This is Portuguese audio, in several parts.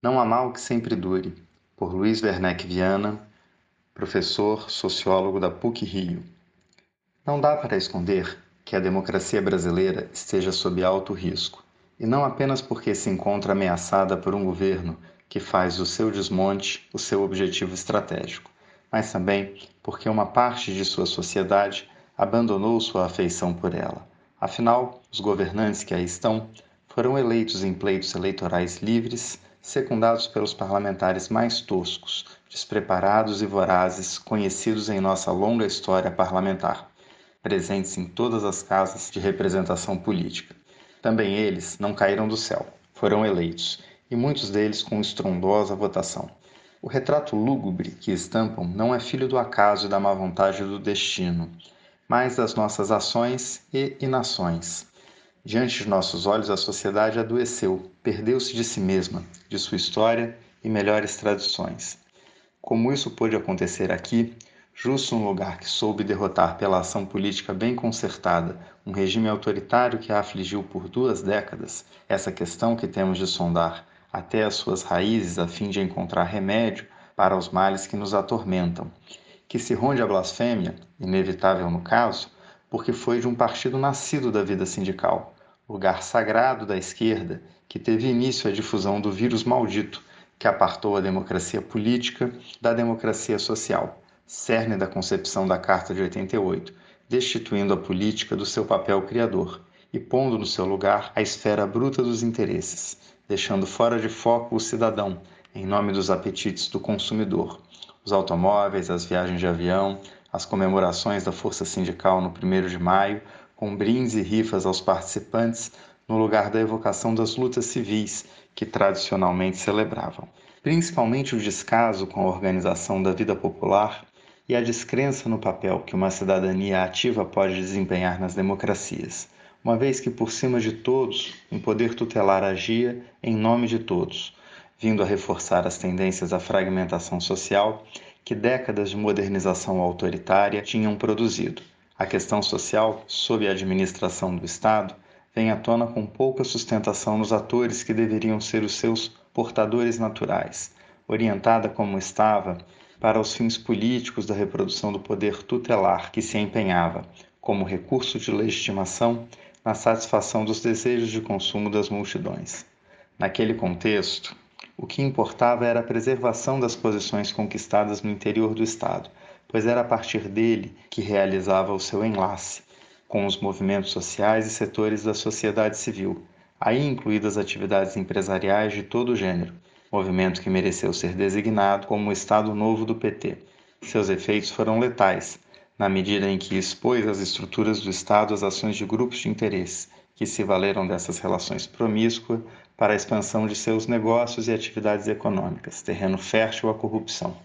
Não há mal que sempre dure, por Luiz Werneck Viana, professor sociólogo da PUC Rio. Não dá para esconder que a democracia brasileira esteja sob alto risco, e não apenas porque se encontra ameaçada por um governo que faz o seu desmonte o seu objetivo estratégico, mas também porque uma parte de sua sociedade abandonou sua afeição por ela. Afinal, os governantes que aí estão foram eleitos em pleitos eleitorais livres secundados pelos parlamentares mais toscos, despreparados e vorazes conhecidos em nossa longa história parlamentar, presentes em todas as casas de representação política. Também eles não caíram do céu, foram eleitos, e muitos deles com estrondosa votação. O retrato lúgubre que estampam não é filho do acaso e da má vontade do destino, mas das nossas ações e inações, Diante de nossos olhos, a sociedade adoeceu, perdeu-se de si mesma, de sua história e melhores tradições. Como isso pôde acontecer aqui, justo um lugar que soube derrotar pela ação política bem concertada um regime autoritário que a afligiu por duas décadas, essa questão que temos de sondar até as suas raízes a fim de encontrar remédio para os males que nos atormentam, que se ronde a blasfêmia, inevitável no caso, porque foi de um partido nascido da vida sindical, lugar sagrado da esquerda que teve início a difusão do vírus maldito que apartou a democracia política da democracia social, cerne da concepção da Carta de 88, destituindo a política do seu papel criador e pondo no seu lugar a esfera bruta dos interesses, deixando fora de foco o cidadão em nome dos apetites do consumidor. Os automóveis, as viagens de avião, as comemorações da força sindical no 1 de maio, com brindes e rifas aos participantes no lugar da evocação das lutas civis que tradicionalmente celebravam. Principalmente o descaso com a organização da vida popular e a descrença no papel que uma cidadania ativa pode desempenhar nas democracias, uma vez que por cima de todos um poder tutelar agia em nome de todos, vindo a reforçar as tendências à fragmentação social que décadas de modernização autoritária tinham produzido. A questão social, sob a administração do Estado, vem à tona com pouca sustentação nos atores que deveriam ser os seus portadores naturais, orientada como estava para os fins políticos da reprodução do poder tutelar que se empenhava, como recurso de legitimação, na satisfação dos desejos de consumo das multidões. Naquele contexto, o que importava era a preservação das posições conquistadas no interior do Estado, pois era a partir dele que realizava o seu enlace com os movimentos sociais e setores da sociedade civil, aí incluídas atividades empresariais de todo o gênero, movimento que mereceu ser designado como o Estado Novo do PT. Seus efeitos foram letais, na medida em que expôs as estruturas do Estado às ações de grupos de interesse, que se valeram dessas relações promíscuas para a expansão de seus negócios e atividades econômicas, terreno fértil à corrupção.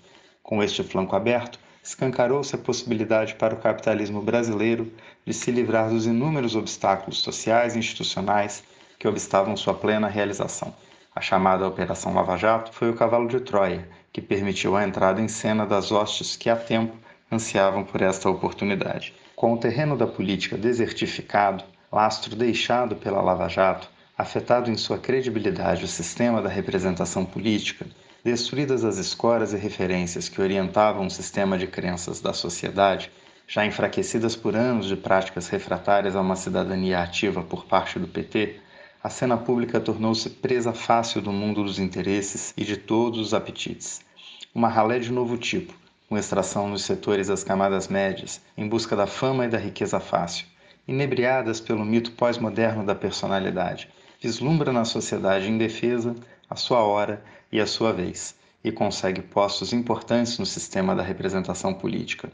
Com este flanco aberto, escancarou-se a possibilidade para o capitalismo brasileiro de se livrar dos inúmeros obstáculos sociais e institucionais que obstavam sua plena realização. A chamada Operação Lava Jato foi o cavalo de Troia, que permitiu a entrada em cena das hostes que há tempo ansiavam por esta oportunidade. Com o terreno da política desertificado, lastro deixado pela Lava Jato, afetado em sua credibilidade o sistema da representação política, Destruídas as escoras e referências que orientavam o sistema de crenças da sociedade, já enfraquecidas por anos de práticas refratárias a uma cidadania ativa por parte do PT, a cena pública tornou-se presa fácil do mundo dos interesses e de todos os apetites. Uma ralé de novo tipo, com extração nos setores das camadas médias, em busca da fama e da riqueza fácil, inebriadas pelo mito pós-moderno da personalidade, vislumbra na sociedade indefesa a sua hora e a sua vez, e consegue postos importantes no sistema da representação política.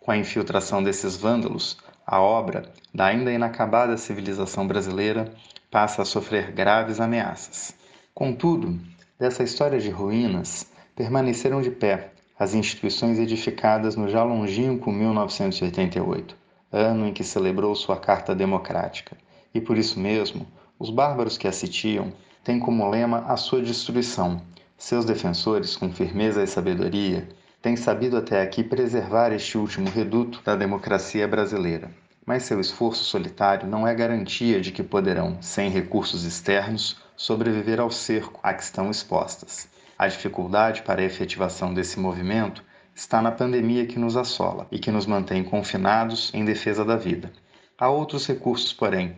Com a infiltração desses vândalos, a obra da ainda inacabada civilização brasileira passa a sofrer graves ameaças. Contudo, dessa história de ruínas, permaneceram de pé as instituições edificadas no já longínquo 1988, ano em que celebrou sua Carta Democrática, e por isso mesmo os bárbaros que a sitiam têm como lema a sua destruição. Seus defensores, com firmeza e sabedoria, têm sabido até aqui preservar este último reduto da democracia brasileira. Mas seu esforço solitário não é garantia de que poderão, sem recursos externos, sobreviver ao cerco a que estão expostas. A dificuldade para a efetivação desse movimento está na pandemia que nos assola e que nos mantém confinados em defesa da vida. Há outros recursos, porém,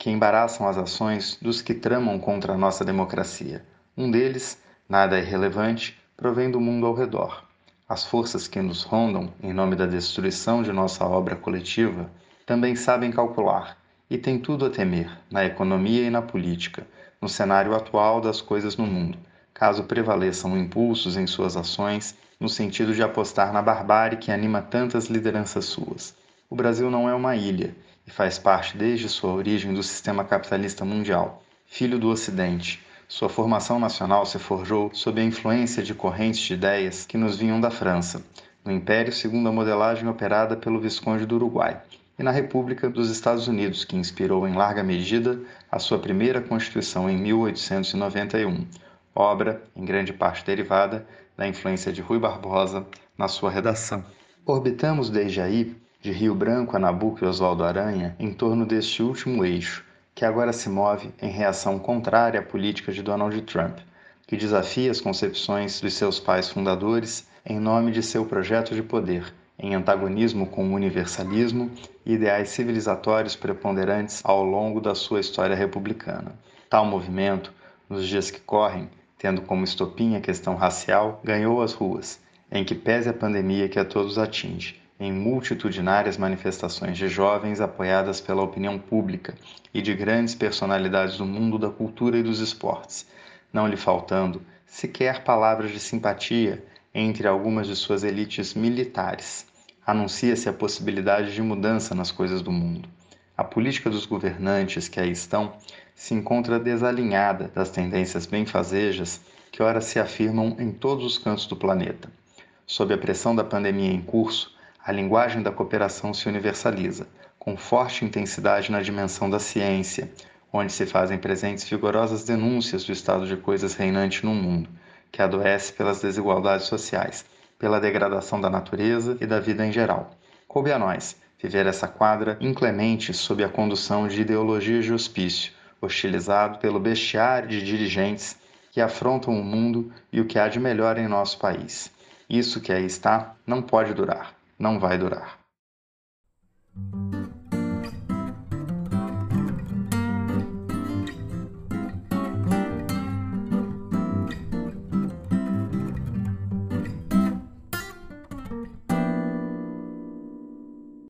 que embaraçam as ações dos que tramam contra a nossa democracia. Um deles, nada irrelevante, provém do mundo ao redor. As forças que nos rondam em nome da destruição de nossa obra coletiva também sabem calcular e têm tudo a temer na economia e na política, no cenário atual das coisas no mundo, caso prevaleçam impulsos em suas ações no sentido de apostar na barbárie que anima tantas lideranças suas. O Brasil não é uma ilha e faz parte desde sua origem do sistema capitalista mundial, filho do Ocidente. Sua formação nacional se forjou sob a influência de correntes de ideias que nos vinham da França, no Império segundo a modelagem operada pelo Visconde do Uruguai, e na República dos Estados Unidos, que inspirou em larga medida a sua primeira Constituição em 1891, obra, em grande parte derivada, da influência de Rui Barbosa na sua redação. Orbitamos desde aí, de Rio Branco a Nabucco e Oswaldo Aranha, em torno deste último eixo, que agora se move em reação contrária à política de Donald Trump, que desafia as concepções dos seus pais fundadores em nome de seu projeto de poder, em antagonismo com o universalismo e ideais civilizatórios preponderantes ao longo da sua história republicana. Tal movimento, nos dias que correm, tendo como estopim a questão racial, ganhou as ruas, em que pese a pandemia que a todos atinge, em multitudinárias manifestações de jovens apoiadas pela opinião pública e de grandes personalidades do mundo da cultura e dos esportes, não lhe faltando sequer palavras de simpatia entre algumas de suas elites militares. Anuncia-se a possibilidade de mudança nas coisas do mundo. A política dos governantes que aí estão se encontra desalinhada das tendências benfazejas que ora se afirmam em todos os cantos do planeta. Sob a pressão da pandemia em curso, a linguagem da cooperação se universaliza, com forte intensidade na dimensão da ciência, onde se fazem presentes vigorosas denúncias do estado de coisas reinante no mundo, que adoece pelas desigualdades sociais, pela degradação da natureza e da vida em geral. Coube a nós viver essa quadra inclemente sob a condução de ideologias de hospício, hostilizado pelo bestiário de dirigentes que afrontam o mundo e o que há de melhor em nosso país. Isso que aí está não pode durar, não vai durar.